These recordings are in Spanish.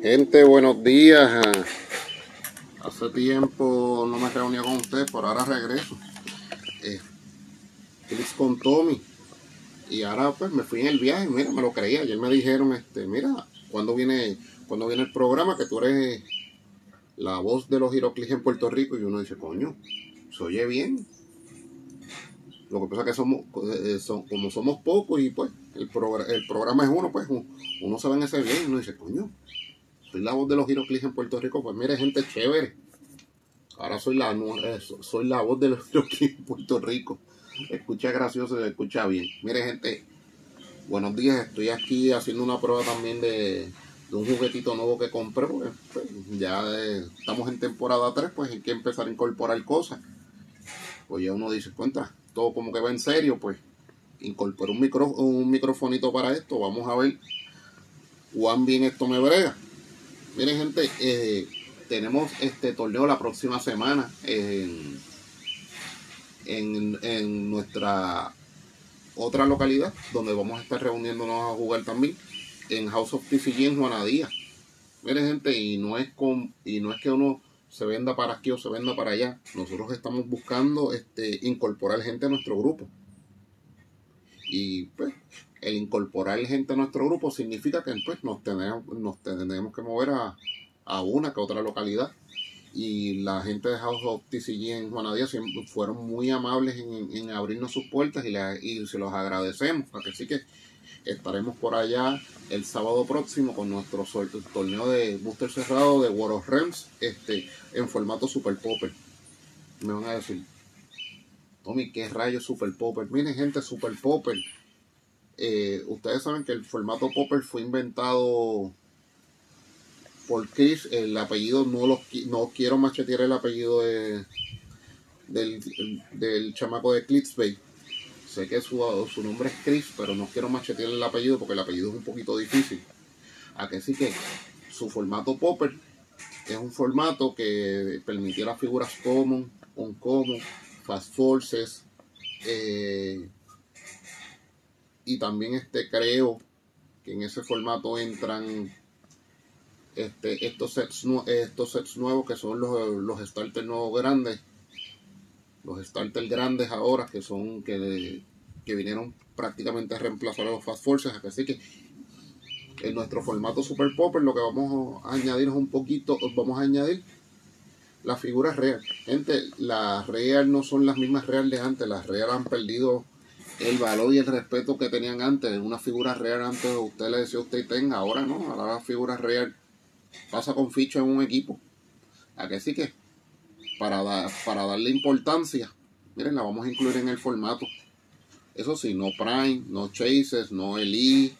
Gente, buenos días. Hace tiempo no me reunía con ustedes, por ahora regreso. Eh, con Tommy. Y ahora pues me fui en el viaje, mira, me lo creía. Ayer me dijeron, este, mira, cuando viene, cuando viene el programa, que tú eres la voz de los Giroclis en Puerto Rico. Y uno dice, coño, se oye bien. Lo que pasa es que somos, eh, como somos pocos y pues el, el programa es uno, pues uno se ve en ese bien y uno dice, coño, soy la voz de los Giroclis en Puerto Rico, pues mire, gente chévere. Ahora soy la, eh, soy la voz de los Giroclis en Puerto Rico. Escucha gracioso, escucha bien. Mire, gente, buenos días. Estoy aquí haciendo una prueba también de, un juguetito nuevo que compré. Pues, ya estamos en temporada 3, pues hay que empezar a incorporar cosas. Pues ya uno dice, cuenta, todo como que va en serio, pues incorporé un, micro, un microfonito para esto. Vamos a ver cuán bien esto me brega. Miren gente, eh, tenemos este torneo la próxima semana en, en, nuestra otra localidad donde vamos a estar reuniéndonos a jugar también en House of TCG en Juanadía. Miren gente, y no es con, y no es que uno se venda para aquí o se venda para allá. Nosotros estamos buscando este incorporar gente a nuestro grupo. Y pues el incorporar gente a nuestro grupo significa que pues, nos, tenemos, nos tenemos que mover a, una que otra localidad. Y la gente de House of TCG en Juanadía fueron muy amables en, abrirnos sus puertas y, y, se los agradecemos. Así que estaremos por allá el sábado próximo con nuestro torneo de booster cerrado de World of Realms este, en formato Super Popper. Me van a decir, Tommy, ¿qué rayos Super Popper? Miren gente, Super Popper eh, ustedes saben que el formato Popper fue inventado por Chris. El apellido no lo no quiero machetear el apellido de, del, chamaco de Clitsbay. Sé que su, su nombre es Chris, pero no quiero machetear el apellido porque el apellido es un poquito difícil. A que sí que su formato Popper es un formato que permitía las figuras common, uncommon, fast forces, eh, y también este creo que en ese formato entran este, estos, sets, estos sets nuevos que son los, los starters nuevos grandes. Los starters grandes ahora que son que, que vinieron prácticamente a reemplazar a los Fast Forces. Así que en nuestro formato Super Popper lo que vamos a añadir es un poquito, vamos a añadir las figuras real. Gente, las real no son las mismas reales de antes. Las real han perdido el valor y el respeto que tenían antes. Una figura real antes usted le decía usted tenga, ahora no, ahora la figura real pasa con ficha en un equipo. A que sí que para, para darle importancia, miren, la vamos a incluir en el formato. Eso sí, no Prime, no Chases, no Elite,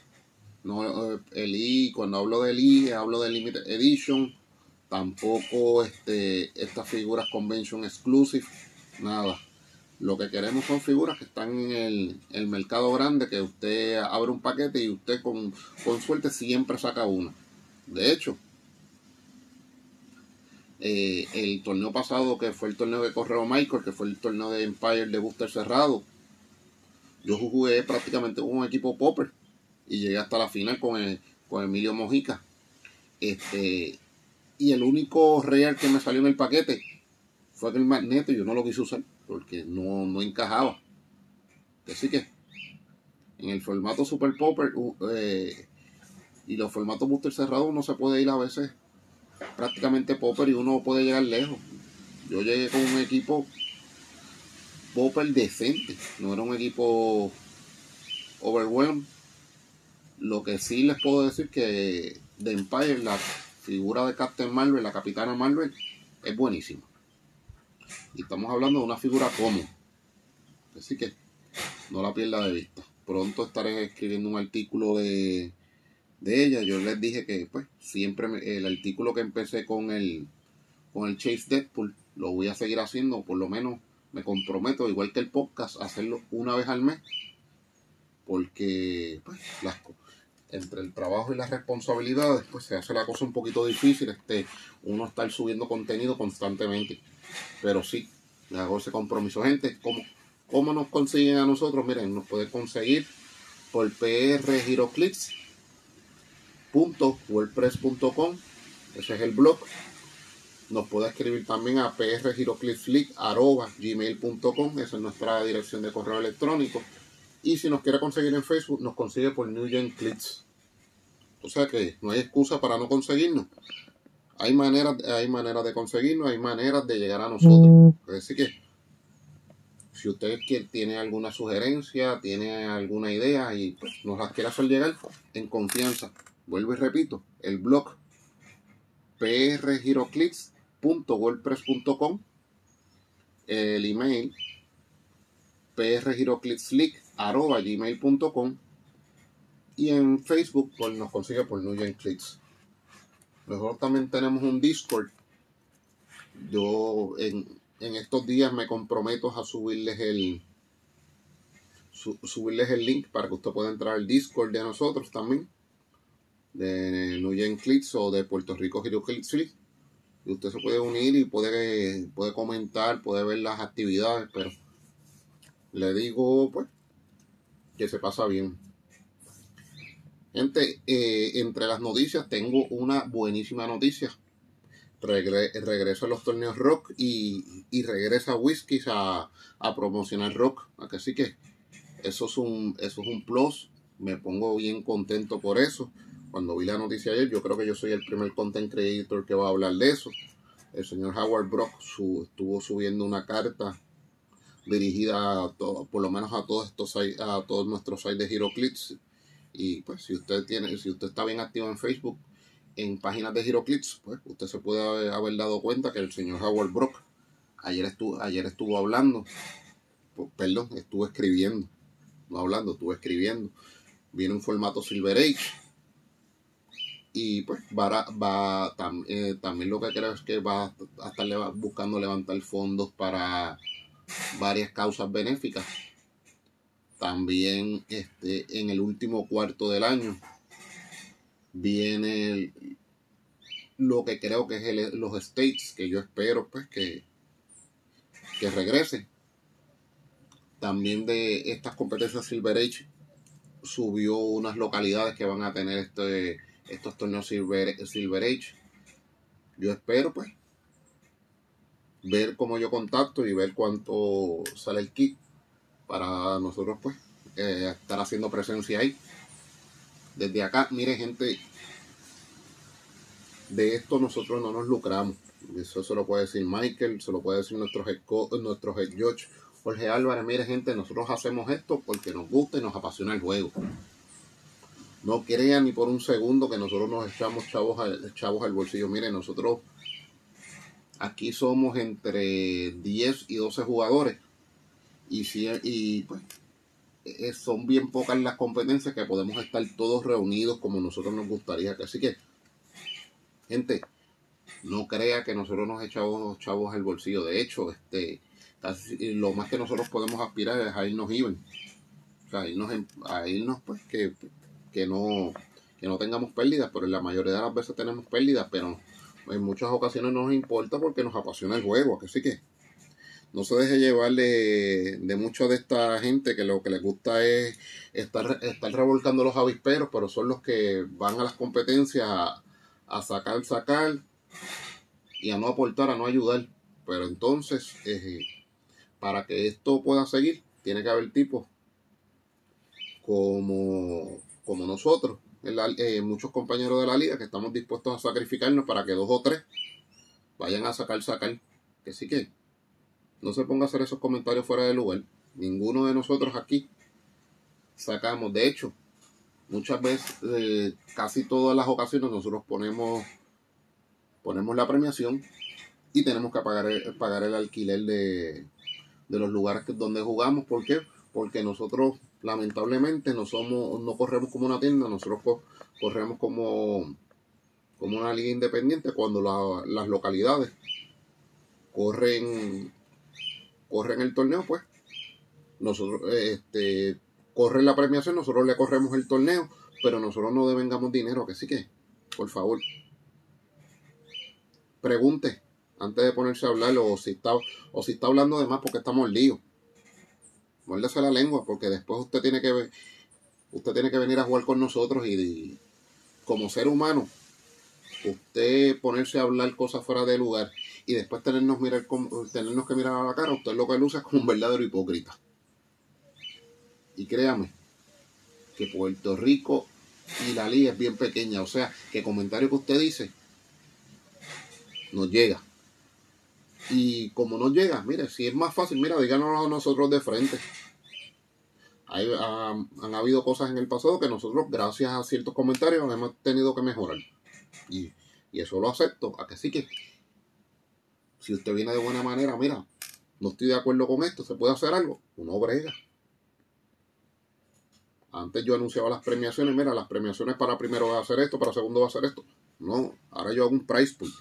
no eh, Elite, cuando hablo de Elite hablo de Limited Edition, tampoco este, estas figuras Convention Exclusive, nada lo que queremos son figuras que están en el, mercado grande, que usted abre un paquete y usted con, suerte siempre saca una. De hecho, eh, el torneo pasado, que fue el torneo de Correo Michael, que fue el torneo de Empire de Booster cerrado, yo jugué prácticamente con un equipo Popper y llegué hasta la final con, con Emilio Mojica. Este, y el único real que me salió en el paquete fue el magneto y yo no lo quise usar porque no, no encajaba. Así que en el formato Super Popper eh, y los formatos booster cerrados uno se puede ir a veces prácticamente Popper y uno puede llegar lejos. Yo llegué con un equipo Popper decente, no era un equipo overwhelmed. Lo que sí les puedo decir que de Empire, la figura de Captain Marvel, la capitana Marvel, es buenísima. Estamos hablando de una figura común. Así que no la pierda de vista. Pronto estaré escribiendo un artículo de, ella. Yo les dije que pues siempre el artículo que empecé con el con el Chase Deadpool lo voy a seguir haciendo, por lo menos me comprometo, igual que el podcast, a hacerlo una vez al mes. Porque pues las, entre el trabajo y las responsabilidades, pues se hace la cosa un poquito difícil, este, uno estar subiendo contenido constantemente. Pero sí, hago ese compromiso. Gente, ¿cómo, ¿cómo nos consiguen a nosotros? Miren, nos puede conseguir por PR wordpress.com ese es el blog. Nos puede escribir también a prgiroclipflick.gmail.com esa es nuestra dirección de correo electrónico. Y si nos quiere conseguir en Facebook nos consigue por New Gen Clips o sea que no hay excusa para no conseguirnos hay maneras hay maneras de conseguirnos hay maneras de llegar a nosotros. Así que si usted tiene alguna sugerencia, tiene alguna idea y pues, nos las quiere hacer llegar en confianza, vuelvo y repito, el blog prgiroclips.wordpress.com, el email prgiroclickslick.gmail.com y en Facebook pues, nos consigue por Nuyen Clicks. Nosotros también tenemos un Discord. Yo en, en estos días me comprometo a subirles el subirles el link para que usted pueda entrar al Discord de nosotros también de Nuyen Clicks o de Puerto Rico Hero Clicks y usted se puede unir y puede, puede comentar, puede ver las actividades, pero le digo pues que se pasa bien. Gente, eh, entre las noticias tengo una buenísima noticia regresa a los torneos rock y, regresa a Whiskies a, promocionar rock. Así que eso es, un, eso es un plus. Me pongo bien contento por eso. Cuando vi la noticia ayer, yo creo que yo soy el primer content creator que va a hablar de eso. El señor Howard Brock estuvo subiendo una carta dirigida a por lo menos a todos estos a todos nuestros sites de HeroClips. Y pues si usted tiene, si usted está bien activo en Facebook, en páginas de HeroClips, pues usted se puede haber, dado cuenta que el señor Howard Brock ayer estuvo, ayer estuvo hablando, perdón, estuvo escribiendo, no hablando, estuvo escribiendo. Viene un formato Silver Age. Y pues va, va eh, también lo que creo es que va a estar buscando levantar fondos para varias causas benéficas. También este, en el último cuarto del año viene lo que creo que es los states que yo espero pues que, que regrese. También de estas competencias Silver Age subió unas localidades que van a tener este, estos torneos Silver, Silver Age. Yo espero pues ver cómo yo contacto y ver cuánto sale el kit para nosotros pues eh, estar haciendo presencia ahí. Desde acá, mire gente, de esto nosotros no nos lucramos. Eso se lo puede decir Michael, se lo puede decir nuestro head, nuestro judge Jorge Álvarez. Mire gente, nosotros hacemos esto porque nos gusta y nos apasiona el juego. No crean ni por un segundo que nosotros nos echamos chavos chavos al bolsillo. Mire, nosotros aquí somos entre 10 y 12 jugadores. Y, si, y pues eh, son bien pocas las competencias que podemos estar todos reunidos como nosotros nos gustaría. Así que, gente, no crea que nosotros nos echamos chavos al bolsillo. De hecho, este, lo más que nosotros podemos aspirar es a irnos even. O sea, a irnos, a irnos pues que, que, no, que no tengamos pérdidas, pero en la mayoría de las veces tenemos pérdidas, pero en muchas ocasiones no nos importa porque nos apasiona el juego. Así que no se deje llevar de, de mucha de esta gente que lo que les gusta es estar, estar revolcando los avisperos, pero son los que van a las competencias a, sacar, sacar y a no aportar, a no ayudar. Pero entonces, eh, para que esto pueda seguir, tiene que haber tipos como, como nosotros, eh, muchos compañeros de la liga que estamos dispuestos a sacrificarnos para que dos o tres vayan a sacar, sacar. Que sí que no se ponga a hacer esos comentarios fuera de lugar. Ninguno de nosotros aquí sacamos. De hecho, muchas veces, eh, casi todas las ocasiones, nosotros ponemos, ponemos la premiación y tenemos que pagar el, pagar el alquiler de, de los lugares donde jugamos. ¿Por qué? Porque nosotros lamentablemente no somos, no corremos como una tienda, nosotros corremos como, como una liga independiente cuando las localidades corren corren el torneo, pues. Nosotros este corren la premiación, nosotros le corremos el torneo, pero nosotros no devengamos dinero, que sí que, por favor, pregunte antes de ponerse a hablar o si está o si está hablando de más porque estamos líos. Muérdese la lengua porque después usted tiene que usted tiene que venir a jugar con nosotros y, como ser humano, usted ponerse a hablar cosas fuera de lugar y después tenernos, mirar, tenernos que mirar a la cara, usted lo que luce es como un verdadero hipócrita. Y créame, que Puerto Rico y la liga es bien pequeña, o sea, que el comentario que usted dice nos llega. Y como no llega, mire, si es más fácil, mira, díganos a nosotros de frente. Hay, han habido cosas en el pasado que nosotros, gracias a ciertos comentarios, hemos tenido que mejorar. Y, y eso lo acepto. A que sí que, si usted viene de buena manera, mira, no estoy de acuerdo con esto, se puede hacer algo, uno brega. Antes yo anunciaba las premiaciones, mira, las premiaciones para primero va a hacer esto, para segundo va a hacer esto. No, ahora yo hago un price pool.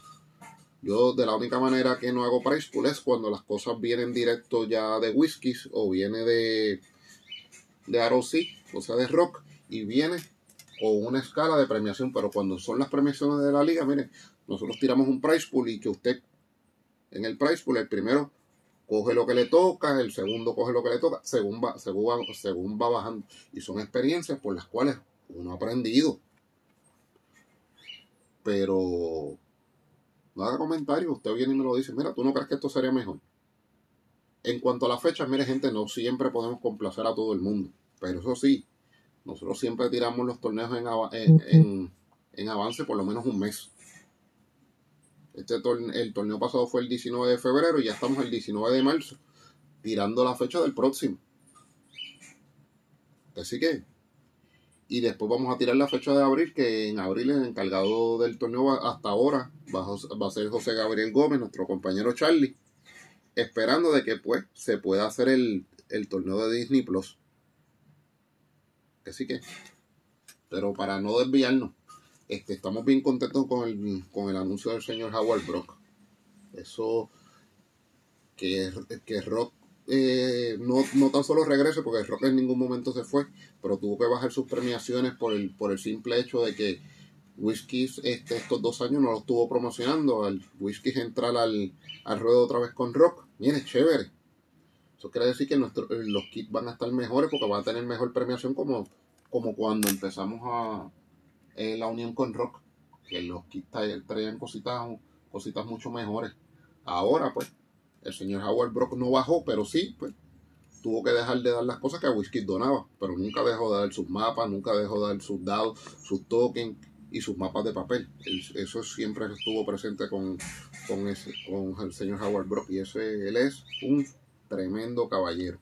Yo de la única manera que no hago price pool es cuando las cosas vienen directo ya de whiskies o viene de, de ROC, o sea de rock, y viene con una escala de premiación, pero cuando son las premiaciones de la liga, miren, nosotros tiramos un price pool y que usted en el price pool, el primero coge lo que le toca, el segundo coge lo que le toca, según va, según va, según va bajando. Y son experiencias por las cuales uno ha aprendido. Pero no haga comentarios, usted viene y me lo dice, mira, tú no crees que esto sería mejor. En cuanto a la fecha, mire gente, no siempre podemos complacer a todo el mundo. Pero eso sí, nosotros siempre tiramos los torneos en, en, avance por lo menos un mes. Este el torneo pasado fue el 19 de febrero y ya estamos el 19 de marzo, tirando la fecha del próximo. Así que, y después vamos a tirar la fecha de abril, que en abril el encargado del torneo hasta ahora va a ser José Gabriel Gómez, nuestro compañero Charlie, esperando de que pues se pueda hacer el, el torneo de Disney Plus. Así que, pero para no desviarnos, este, estamos bien contentos con el, con el anuncio del señor Howard Brock. Eso, que, que Rock eh, no, no tan solo regrese, porque Rock en ningún momento se fue, pero tuvo que bajar sus premiaciones por el, por el simple hecho de que Whiskies este, estos dos años no lo estuvo promocionando. Al Whiskies entrar al, al ruedo otra vez con Rock. Mire, chévere. Eso quiere decir que nuestro, los kits van a estar mejores porque van a tener mejor premiación como, como cuando empezamos a eh, la unión con Rock, que los kits traían cositas, cositas mucho mejores. Ahora, pues, el señor Howard Brock no bajó, pero sí, pues, tuvo que dejar de dar las cosas que a Whisky donaba, pero nunca dejó de dar sus mapas, nunca dejó de dar sus dados, sus tokens y sus mapas de papel. Eso siempre estuvo presente con, con, ese, con el señor Howard Brock y ese, él es un tremendo caballero.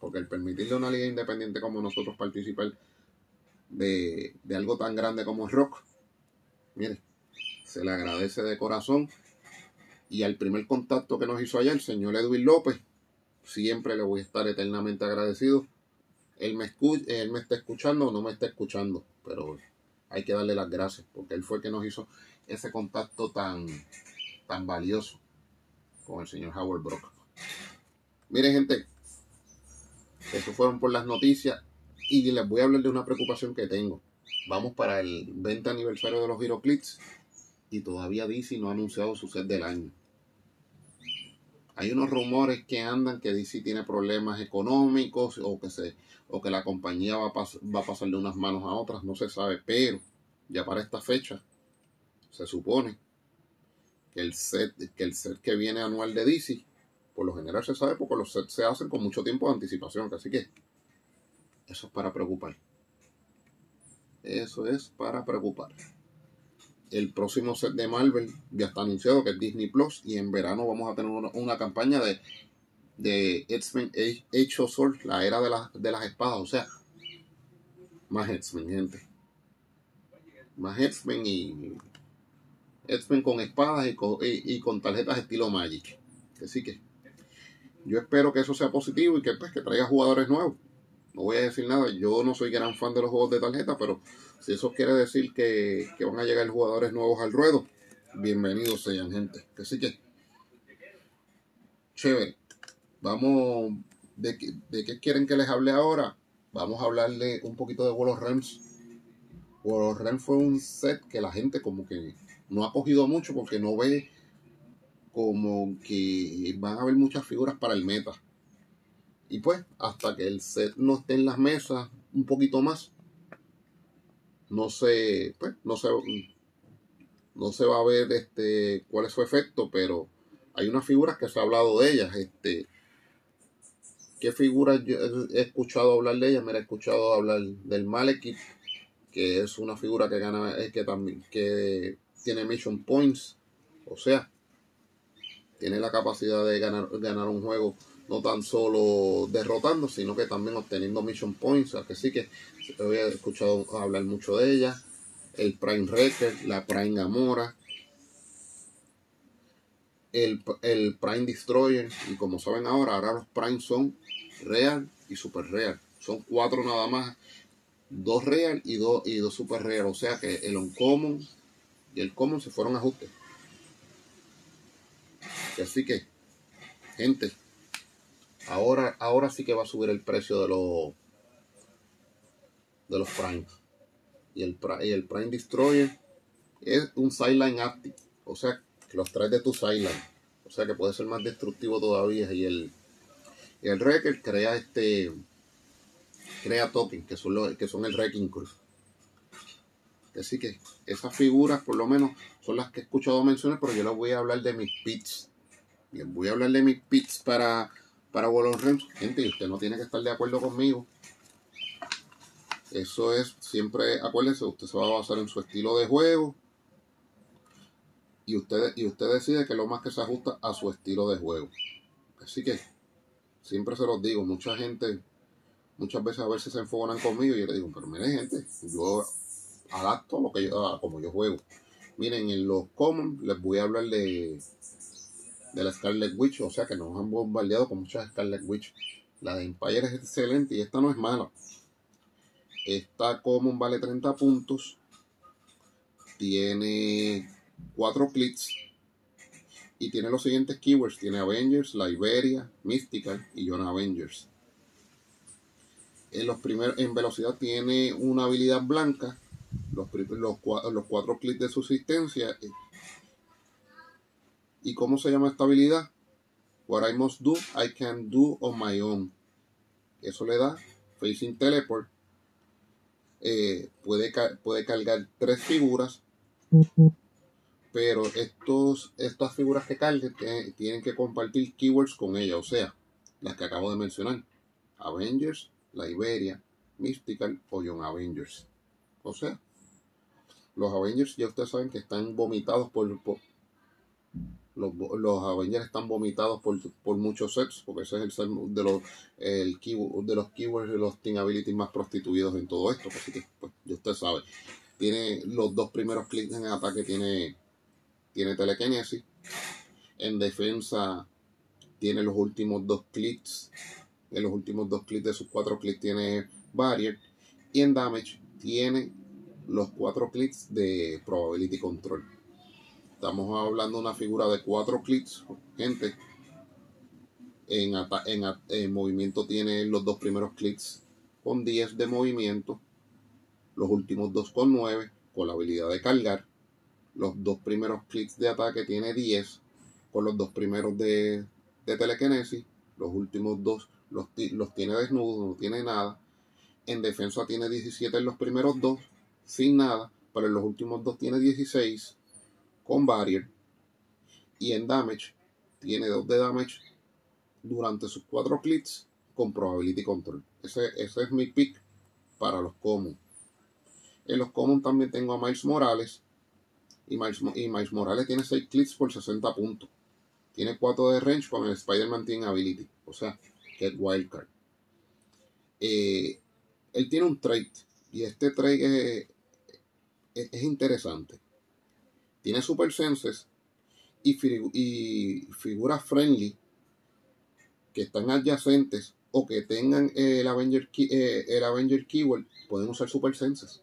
Porque el permitirle a una liga independiente como nosotros participar de, algo tan grande como rock, mire, se le agradece de corazón. Y al primer contacto que nos hizo allá, el señor Edwin López, siempre le voy a estar eternamente agradecido. Él me, escucha, él me está escuchando o no me está escuchando, pero hay que darle las gracias porque él fue el que nos hizo ese contacto tan, tan valioso con el señor Howard Brock. Miren, gente, eso fueron por las noticias y les voy a hablar de una preocupación que tengo. Vamos para el 20 aniversario de los Giroclips y todavía DC no ha anunciado su set del año. Hay unos rumores que andan que DC tiene problemas económicos o que, se, o que la compañía va a, va a pasar de unas manos a otras, no se sabe, pero ya para esta fecha se supone que el set que, el set que viene anual de DC por lo general se sabe porque los sets se hacen con mucho tiempo de anticipación. Así que eso es para preocupar. Eso es para preocupar. El próximo set de Marvel ya está anunciado que es Disney Plus y en verano vamos a tener una, campaña de, de X-Men Age of la era de, de las espadas. O sea, más X-Men, gente. Más X-Men y X-Men con espadas y con, y con tarjetas estilo Magic. Así que yo espero que eso sea positivo y que, pues, que traiga jugadores nuevos. No voy a decir nada, yo no soy gran fan de los juegos de tarjeta, pero si eso quiere decir que, van a llegar jugadores nuevos al ruedo, bienvenidos sean, gente. Así que, chévere. Vamos, ¿de, ¿de qué quieren que les hable ahora? Vamos a hablarle un poquito de World of Realms. World of Realms fue un set que la gente como que no ha cogido mucho porque no ve como que van a haber muchas figuras para el meta. Y pues, hasta que el set no esté en las mesas un poquito más, no se, pues, no se, no se va a ver este, cuál es su efecto, pero hay unas figuras que se ha hablado de ellas. Este, ¿Qué figuras yo he escuchado hablar de ellas? Me he escuchado hablar del Malekith, que es una figura que gana, que también, que tiene mission points, o sea, tiene la capacidad de ganar, ganar un juego no tan solo derrotando, sino que también obteniendo mission points, que sí que había escuchado hablar mucho de ella, el Prime Wrecker, la Prime Gamora, el, el Prime Destroyer, y como saben ahora, ahora los Prime son Real y Super Real, son cuatro nada más, dos Real y dos, y dos Super Real, o sea que el Uncommon y el Common se fueron ajustes. Así que, gente, ahora, ahora sí que va a subir el precio de los de los Prime. Y el, y el Prime Destroyer es un sideline active. O sea, que los traes de tu sideline. O sea que puede ser más destructivo todavía. Y el, el Wrecker crea este crea token, que son los, que son el Wrecking Crew. Así que esas figuras por lo menos son las que he escuchado mencionar, pero yo les voy a hablar de mis pits. Bien, voy a hablar de mis pits para, para Rems. Gente, y usted no tiene que estar de acuerdo conmigo. Eso es siempre, acuérdense, usted se va a basar en su estilo de juego. Y usted, y usted decide que lo más que se ajusta a su estilo de juego. Así que, siempre se los digo, mucha gente, muchas veces a veces se enfocan conmigo y yo le digo, pero mire gente, yo adapto lo que yo, como yo juego. Miren, en los common les voy a hablar de, de la Scarlet Witch, o sea que nos han bombardeado con muchas Scarlet Witch. La de Empire es excelente y esta no es mala. Esta common vale 30 puntos. Tiene 4 clics. Y tiene los siguientes keywords. Tiene Avengers, Liberia, Mystical y John Avengers. En, los primeros, en velocidad tiene una habilidad blanca los, los, los cuatro clics de subsistencia. ¿Y cómo se llama esta habilidad? What I must do, I can do on my own. Eso le da Facing Teleport. Eh, puede, puede cargar tres figuras. Pero estos, estas figuras que carguen tienen que compartir keywords con ella. O sea, las que acabo de mencionar. Avengers, la Iberia, Mystical o Young Avengers. O sea, los Avengers ya ustedes saben que están vomitados por, los, Avengers están vomitados por, muchos sets, porque ese es el set de los, el de los keywords de los team abilities más prostituidos en todo esto. Así que, pues, ya usted sabe. Tiene los dos primeros clics en ataque, tiene, tiene telekinesis. En defensa, tiene los últimos dos clics. En los últimos dos clics de sus cuatro clics tiene barrier. Y en damage, tiene los cuatro clics de probability control. Estamos hablando de una figura de cuatro clics, gente. En, en, movimiento tiene los dos primeros clics con 10 de movimiento, los últimos dos con 9, con la habilidad de cargar. Los dos primeros clics de ataque tiene 10, con los dos primeros de, de telequinesis. Los últimos dos los, los tiene desnudos, no tiene nada. En defensa tiene 17 en los primeros dos sin nada, pero en los últimos dos tiene 16 con barrier y en damage tiene 2 de damage durante sus 4 clics con probability control. Ese, ese es mi pick para los common. En los common también tengo a Miles Morales. Y Miles, y Miles Morales tiene 6 clics por 60 puntos. Tiene 4 de range con el Spider-Man Team Ability. O sea, que es Wildcard. Eh, él tiene un trait. Y este trait es, es, interesante. Tiene super senses y, figuras friendly que están adyacentes o que tengan el Avenger, eh, el Avenger Keyword pueden usar super senses.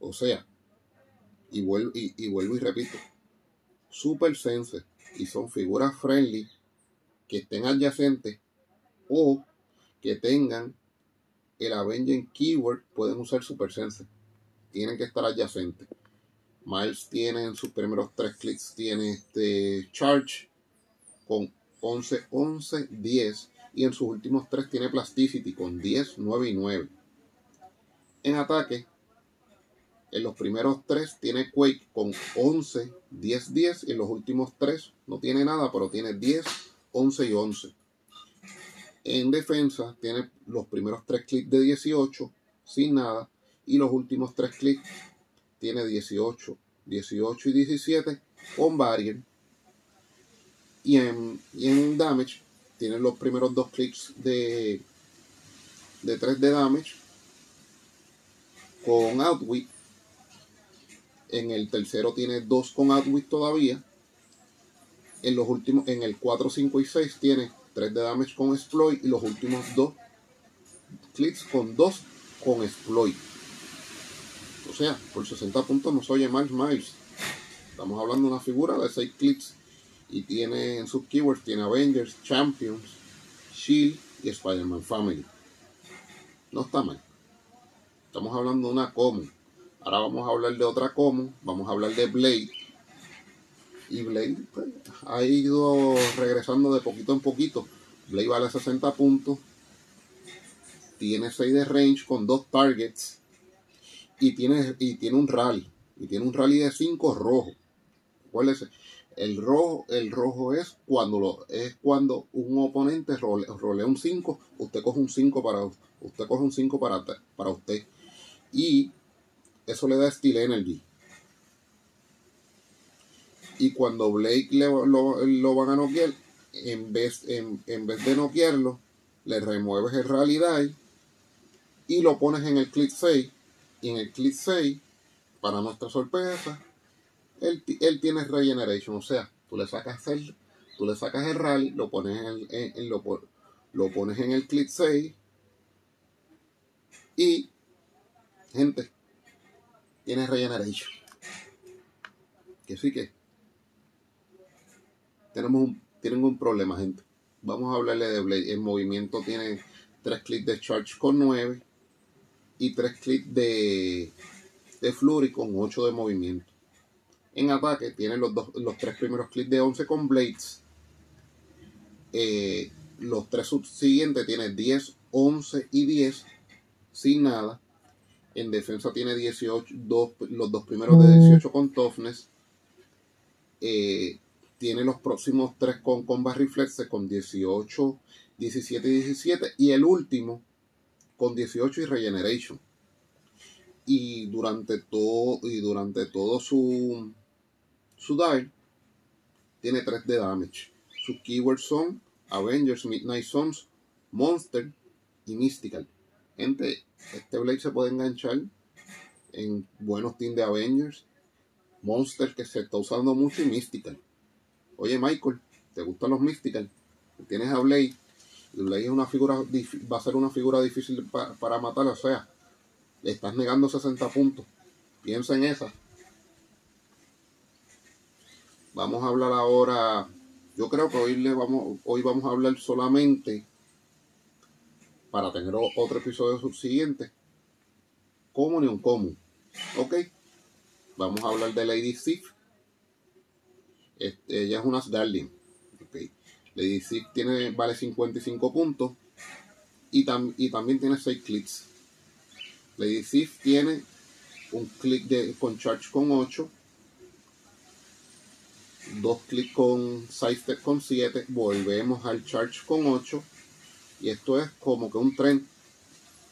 O sea, y vuelvo y, vuelvo y repito, super senses y son figuras friendly que estén adyacentes o que tengan el Avenger Keyword pueden usar super senses tienen que estar adyacentes. Miles tiene en sus primeros tres clics, tiene este Charge con 11, 11, 10 y en sus últimos tres tiene Plasticity con 10, 9 y 9. En ataque En los primeros tres tiene Quake con 11, 10, 10. Y en los últimos tres no tiene nada, pero tiene 10, 11 y 11. En defensa tiene los primeros tres clics de 18 sin nada. Y los últimos tres clics tiene 18, 18 y 17 con barrier. Y en, y en damage tiene los primeros dos clics de, de 3 de damage con outwit. En el tercero tiene 2 con outwit todavía. En los últimos, en el 4, 5 y 6 tiene 3 de damage con exploit y los últimos dos clics con 2 con exploit. Sea, por 60 puntos no soy Miles Miles. Estamos hablando de una figura de 6 clics y tiene en sus keywords tiene Avengers, Champions, Shield y Spider-Man Family. No está mal. Estamos hablando de una common. Ahora vamos a hablar de otra common. Vamos a hablar de Blade. Y Blade pues, ha ido regresando de poquito en poquito. Blade vale 60 puntos. Tiene 6 de range con 2 targets. Y tiene, y tiene un rally. Y tiene un rally de 5 rojo. ¿Cuál es? El rojo, el rojo es cuando lo, es cuando un oponente rolea un 5, usted coge un 5 para usted coge un 5 para, para usted. Y eso le da Steel Energy. Y cuando Blake lo, lo, van a noquear, en vez, en, vez de noquearlo, le remueves el Rally Die y lo pones en el click 6. Y en el click 6, para nuestra sorpresa, él, tiene regeneration, o sea, tú le sacas el, tú le sacas el rally, lo pones en, el, lo, lo, pones en el click 6 y gente tiene regeneration. Que sí que tenemos un, tienen un problema, gente. Vamos a hablarle de Blade. El movimiento tiene 3 clics de charge con 9 y 3 clics de, de flurry con 8 de movimiento. En ataque tiene los, dos, los tres primeros clics de 11 con Blades. Eh, los tres subsiguientes tiene 10, 11 y 10 sin nada. En defensa tiene 18, los dos primeros de 18 con Toughness. Eh, tiene los próximos tres con Combat Reflex con 18, 17 y 17. Y el último con 18 y Regeneration. Y durante todo, y durante todo su, su die tiene 3 de damage. Sus keywords son Avengers, Midnight Suns, Monster y Mystical. Gente, este Blade se puede enganchar en buenos teams de Avengers, Monster que se está usando mucho y Mystical. Oye Michael, ¿te gustan los Mystical? Tienes a Blade. Blade es una figura, va a ser una figura difícil para, matar, o sea, le estás negando 60 puntos. Piensa en esa. Vamos a hablar ahora, yo creo que hoy, le vamos, hoy vamos a hablar solamente para tener otro episodio subsiguiente. Común y un común. Ok. Vamos a hablar de Lady Sif. Este, ella es una Asgardian. Lady Sif tiene, vale 55 puntos. Y, también tiene 6 clics. Lady Sif tiene un clic con charge con 8 dos clics con sidestep con 7, volvemos al charge con 8 y esto es como que un tren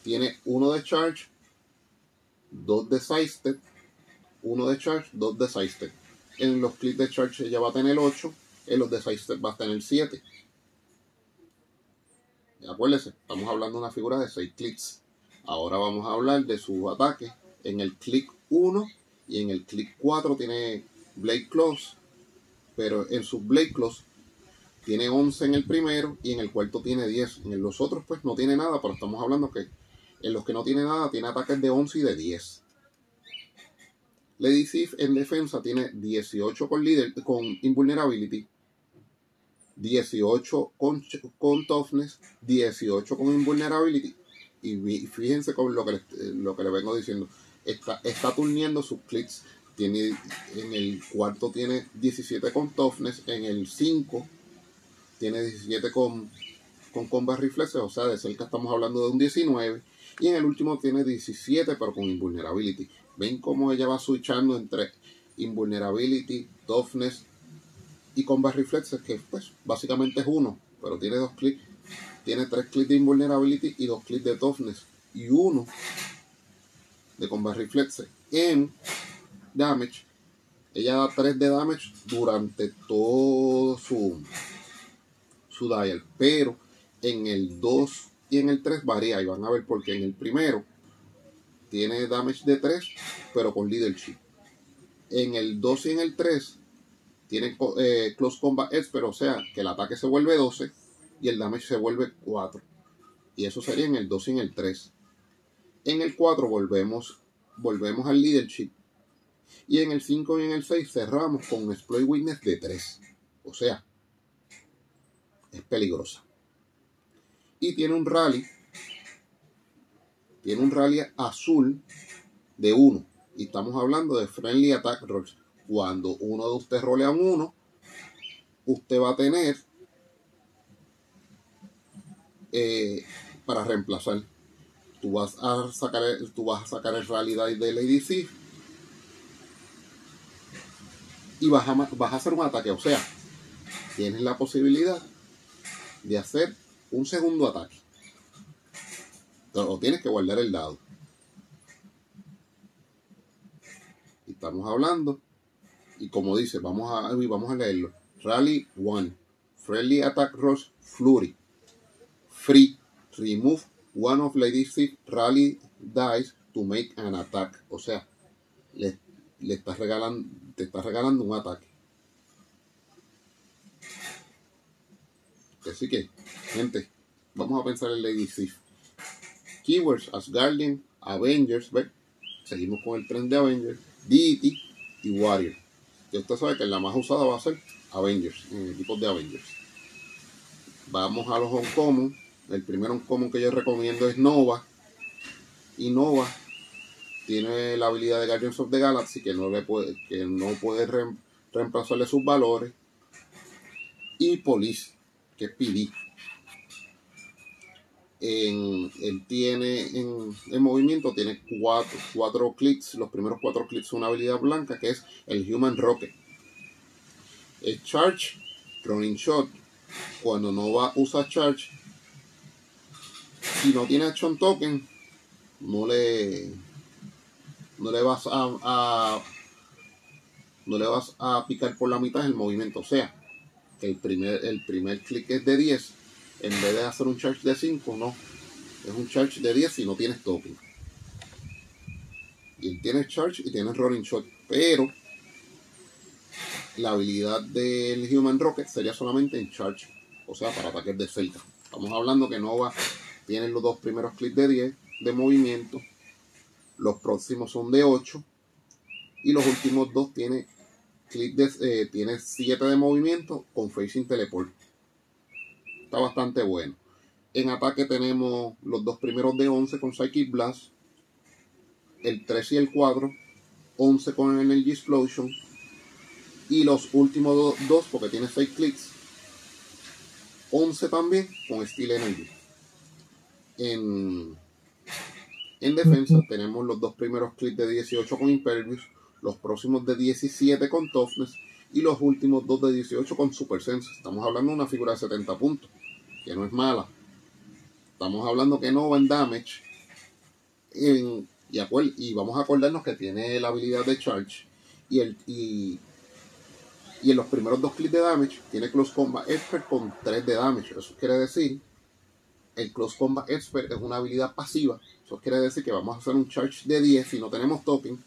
tiene uno de charge, dos de sidestep, uno de charge, dos de sidestep. En los clics de charge ya va a tener 8, en los de sidestep va a tener 7. Acuérdense, estamos hablando de una figura de 6 clics. Ahora vamos a hablar de sus ataques. En el clic 1 y en el clic 4 tiene Blade Close pero en sus Blade Claws tiene 11 en el primero y en el cuarto tiene 10. En los otros pues no tiene nada, pero estamos hablando que en los que no tiene nada tiene ataques de 11 y de 10. Lady Sif en defensa tiene 18 con, líder, con Invulnerability, 18 con, con Toughness, 18 con Invulnerability. Y fíjense con lo que, lo que le vengo diciendo. Está, está turniendo sus clips tiene, en el cuarto tiene 17 con toughness, en el 5 tiene 17 con, con combat reflexes, o sea, de cerca estamos hablando de un 19, y en el último tiene 17 pero con invulnerability. ven cómo ella va switchando entre invulnerability, toughness y combat reflexes, que pues básicamente es uno, pero tiene dos clics. Tiene tres clics de invulnerability y dos clics de toughness. Y uno de combat reflexes. En damage, ella da 3 de damage durante todo su, su dial. Pero en el 2 y en el 3 varía. Y van a ver por qué. En el primero tiene damage de 3, pero con leadership. En el 2 y en el 3 tiene eh, close combat pero o sea que el ataque se vuelve 12 y el damage se vuelve 4. Y eso sería en el 2 y en el 3. En el 4 volvemos, volvemos al leadership. Y en el 5 y en el 6 cerramos con un exploit witness de 3. O sea, es peligrosa. Y tiene un rally tiene un rally azul de 1. Y estamos hablando de Friendly Attack Rolls. Cuando uno de ustedes rolea un 1, usted va a tener eh, para reemplazar. Tú vas a sacar el, tú vas a sacar el rally de Lady C y vas a, hacer un ataque. O sea, tienes la posibilidad de hacer un segundo ataque o tienes que guardar el dado. Estamos hablando, y como dice, vamos a, vamos a leerlo. Rally 1. Friendly Attack Rush Flurry. Free. Remove one of Lady Six Rally Dice to make an attack. O sea, le, estás regalando, te estás regalando un ataque. Así que, gente, vamos a pensar en Lady Six. Keywords, Asgardian, Avengers, ¿ves? Seguimos con el tren de Avengers, Deity y Warrior. Y usted sabe que la más usada va a ser Avengers, en equipos de Avengers. Vamos a los uncommon. El primero uncommon que yo recomiendo es Nova. Y Nova tiene la habilidad de Guardians of the Galaxy que no, le puede, que no puede reemplazarle sus valores. Y Police, que es PD en, él tiene en, movimiento, tiene cuatro, cuatro clics. Los primeros cuatro clics son una habilidad blanca que es el Human Rocket. El Charge, Running Shot. Cuando no va a usar Charge, si no tiene Action Token, no le, no le vas a, no le vas a picar por la mitad el movimiento. O sea, el primer, el primer clic es de 10 en vez de hacer un charge de 5, no. Es un charge de 10 si no tienes token. Y tienes charge y tienes running shot. Pero la habilidad del Human Rocket sería solamente en charge. O sea, para ataques de cerca. Estamos hablando que Nova tiene los dos primeros clics de 10 de movimiento. Los próximos son de 8. Y los últimos dos tiene, clic de, eh, tiene 7 de movimiento con facing teleport está bastante bueno. En ataque tenemos los dos primeros de 11 con Psychic Blast, el 3 y el 4, 11 con Energy Explosion y los últimos dos porque tiene 6 clics, 11 también con Steel Energy. En, en defensa tenemos los dos primeros clics de 18 con Impervious, los próximos de 17 con Toughness y los últimos dos de 18 con Super Sense. Estamos hablando de una figura de 70 puntos que no es mala. Estamos hablando que no va en damage. y, y, vamos a acordarnos que tiene la habilidad de charge. Y, el, y, en los primeros dos clics de damage tiene Close Combat Expert con 3 de damage. Eso quiere decir, el Close Combat Expert es una habilidad pasiva. Eso quiere decir que vamos a hacer un charge de 10 si no tenemos token.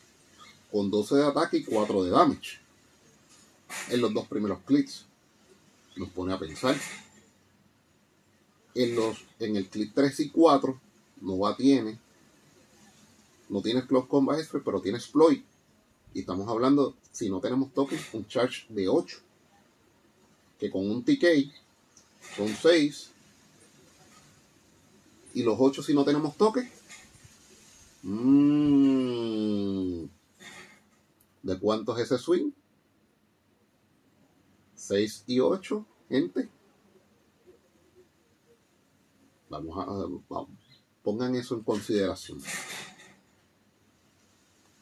Con 12 de ataque y 4 de damage. En los dos primeros clics. Nos pone a pensar en, los, en el clip 3 y 4, Nova tiene, no tiene Close Combat Expert, pero tiene Exploit. Y estamos hablando, si no tenemos token, un charge de 8. Que con un TK son 6. Y los 8 si no tenemos token. Mmm, ¿De cuánto es ese swing? 6 y 8, gente. Vamos a, pongan eso en consideración.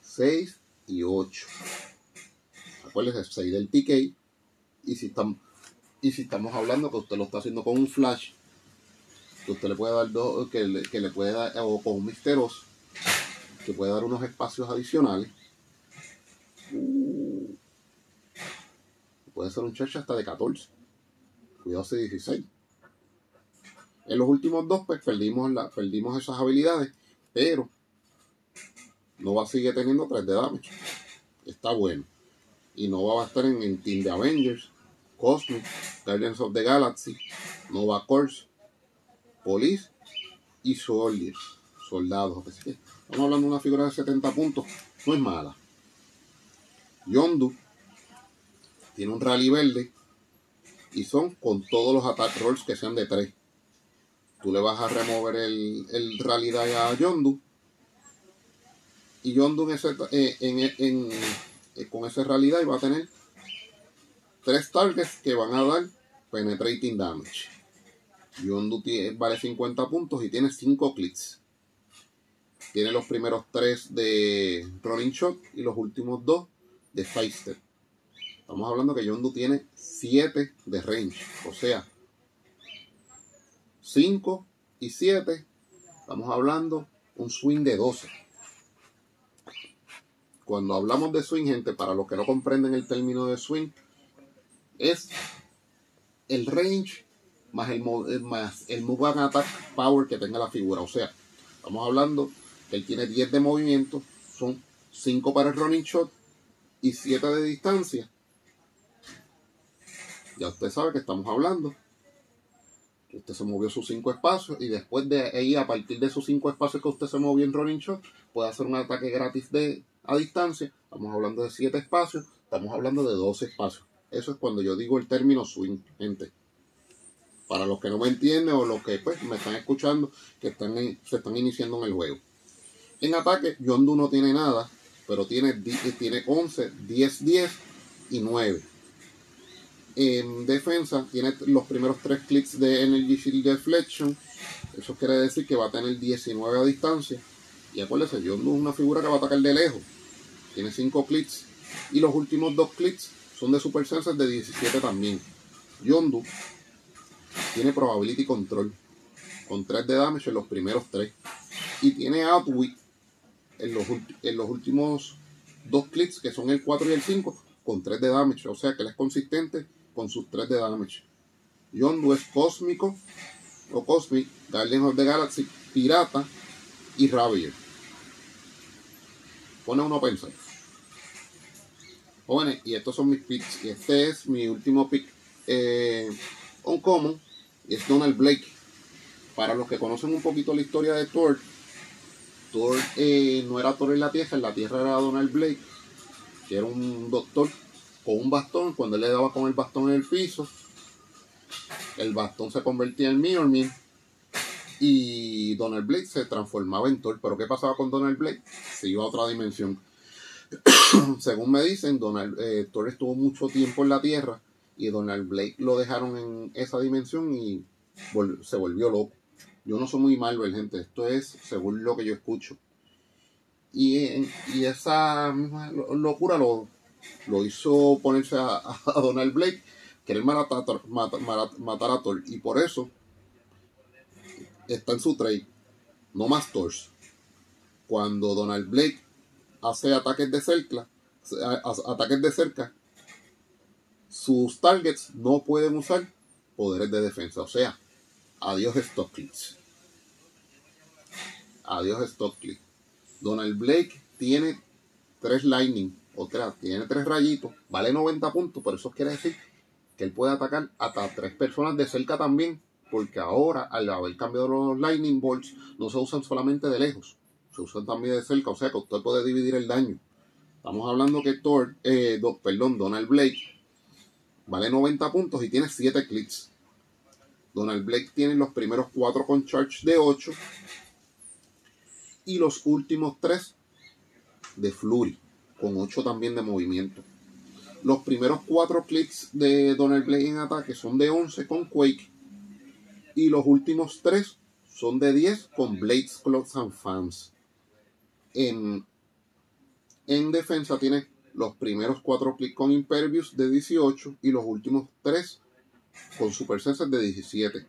6 y 8. Acuérdense, 6 del TK. Y si, estamos, y si estamos hablando que usted lo está haciendo con un flash, que usted le puede dar dos, que le, que le puede dar, o con un misteros, que puede dar unos espacios adicionales. Puede ser un church hasta de 14. Cuidado si 16. En los últimos dos, pues perdimos, la, perdimos esas habilidades, pero no va a seguir teniendo 3 de damage. Está bueno. Y no va a estar en, en Team de Avengers, Cosmic, Guardians of the Galaxy, Nova Corps, Police y Soldiers, soldados. estamos hablando de una figura de 70 puntos, no es mala. Yondu tiene un rally verde y son con todos los attack rolls que sean de 3. Tú le vas a remover el, el die a Yondu y Yondu en ese, eh, en, eh, con ese rally die va a tener tres targets que van a dar penetrating damage. Yondu vale 50 puntos y tiene 5 clics. Tiene los primeros 3 de Rolling Shot y los últimos 2 de Five Step. Estamos hablando que Yondu tiene 7 de range. O sea, 5 y 7. Estamos hablando un swing de 12. Cuando hablamos de swing, gente, para los que no comprenden el término de swing, es el range más el, más el move attack power que tenga la figura. O sea, estamos hablando que él tiene 10 de movimiento, son 5 para el running shot y 7 de distancia ya usted sabe que estamos hablando. Usted se movió sus cinco espacios y después de ahí, a partir de esos cinco espacios que usted se movió en Running Shot, puede hacer un ataque gratis de, a distancia. Estamos hablando de siete espacios, estamos hablando de 12 espacios. Eso es cuando yo digo el término swing, gente. Para los que no me entienden o los que pues, me están escuchando, que están se están iniciando en el juego. En ataque, Yondu no tiene nada, pero tiene, tiene 11, 10, 10 y 9. En defensa tiene los primeros tres clics de Energy Shield Deflection. Eso quiere decir que va a tener 19 a distancia. Y acuérdense, Yondu es una figura que va a atacar de lejos. Tiene 5 clics. Y los últimos dos clics son de Super Sensor de 17 también. Yondu tiene Probability Control. Con 3 de damage en los primeros 3. Y tiene Outwit en los, en los últimos dos clics, que son el 4 y el 5, con 3 de damage. O sea que él es consistente con sus 3 de damage. Yondu es cósmico o Cosmic, Guardian of the Galaxy, Pirata y Ravager. Pone uno a pensar. Jóvenes, y estos son mis picks. Y este es mi último pick. Eh, on common es Donald Blake. Para los que conocen un poquito la historia de Thor, Thor eh, no era Thor en la Tierra, en la Tierra era Donald Blake, que era un doctor con un bastón, cuando él le daba con el bastón en el piso, el bastón se convertía en Mjolnir y Donald Blake se transformaba en Thor. Pero ¿qué pasaba con Donald Blake? Se iba a otra dimensión. Según me dicen, Donald, eh, Thor estuvo mucho tiempo en la Tierra y Donald Blake lo dejaron en esa dimensión y se volvió loco. Yo no soy muy Marvel, gente. Esto es según lo que yo escucho. Y, y esa locura lo lo hizo ponerse a, Donald Blake, querer matar, matar, a Thor. Y por eso está en su trade. No más. Cuando Donald Blake hace ataques de cerca, ataques de cerca, sus targets no pueden usar poderes de defensa. O sea, adiós Stocklitz. Adiós Stocklitz. Donald Blake tiene tres lightning otra, tiene tres rayitos, vale 90 puntos, por eso quiere decir que él puede atacar hasta tres personas de cerca también, porque ahora al haber cambiado los lightning bolts no se usan solamente de lejos, se usan también de cerca, o sea que usted puede dividir el daño. Estamos hablando que Thor, eh, perdón, Donald Blake vale 90 puntos y tiene 7 clics. Donald Blake tiene los primeros 4 con charge de 8 y los últimos 3 de Flurry con 8 también de movimiento. Los primeros 4 clics de Donald Blake en ataque son de 11 con Quake. Y los últimos 3 son de 10 con Blades, Clothes and Fans. En, En defensa tiene los primeros cuatro clics con Impervious de 18 y los últimos tres con Super Senses de 17.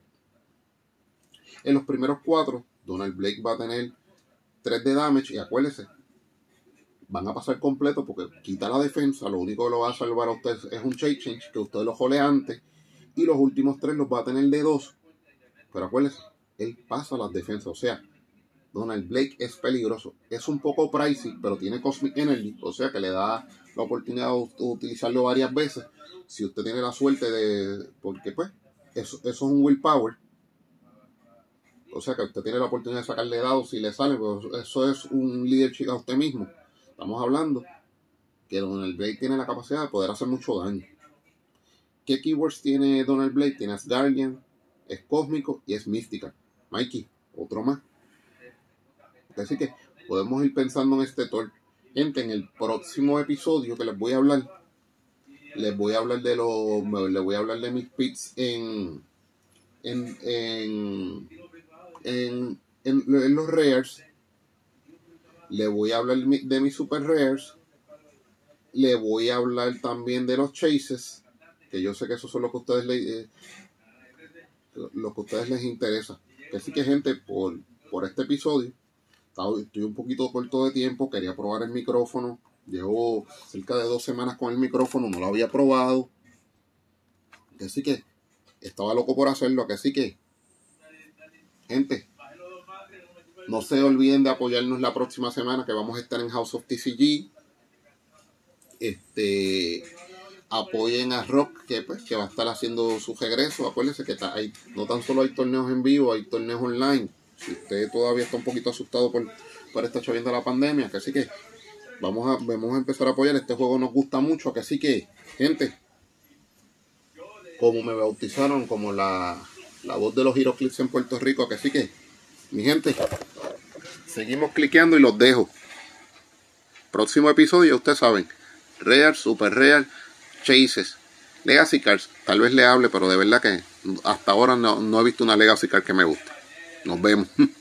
En los primeros cuatro, Donald Blake va a tener 3 de damage y acuérdense, van a pasar completo porque quita la defensa, lo único que lo va a salvar a ustedes es un shake change que usted lo jole antes y los últimos tres los va a tener de 2. Pero acuérdense, él pasa las defensas, o sea, Donald Blake es peligroso. Es un poco pricey, pero tiene Cosmic Energy, o sea que le da la oportunidad de utilizarlo varias veces. Si usted tiene la suerte de. Porque, pues, eso, eso es un willpower. O sea que usted tiene la oportunidad de sacarle dados si le sale, pues eso es un leadership a usted mismo. Estamos hablando que Donald Blake tiene la capacidad de poder hacer mucho daño. ¿Qué keywords tiene Donald Blake? Tiene Asgardian, es cósmico y es mística. Mikey, otro más. Así que podemos ir pensando en este Thor. Gente, en el próximo episodio que les voy a hablar, les voy a hablar de los, les voy a hablar de mis pits en, en, en, en, en, los rares. Le voy a hablar de mis super rares. Le voy a hablar también de los chases. Que yo sé que eso son lo que ustedes les, eh, lo que ustedes les interesa. Así que gente, por, por este episodio, estoy un poquito corto de tiempo, quería probar el micrófono. Llevo cerca de dos semanas con el micrófono, no lo había probado. Así que estaba loco por hacerlo, así que, gente, no se olviden de apoyarnos la próxima semana que vamos a estar en House of TCG. Este apoyen a Rock que pues que va a estar haciendo su regreso. Acuérdense que está, hay, no tan solo hay torneos en vivo, hay torneos online si usted todavía está un poquito asustado por, por esta de la pandemia, que así que vamos a, vamos empezar a apoyar. Este juego nos gusta mucho, que así que, gente, como me bautizaron como la, la voz de los Clips en Puerto Rico, que así que, mi gente, seguimos cliqueando y los dejo. Próximo episodio, ustedes saben, Real, Super Real, Chases, Legacy Cards, tal vez le hable, pero de verdad que hasta ahora no, no he visto una Legacy Card que me guste. Nos vemos.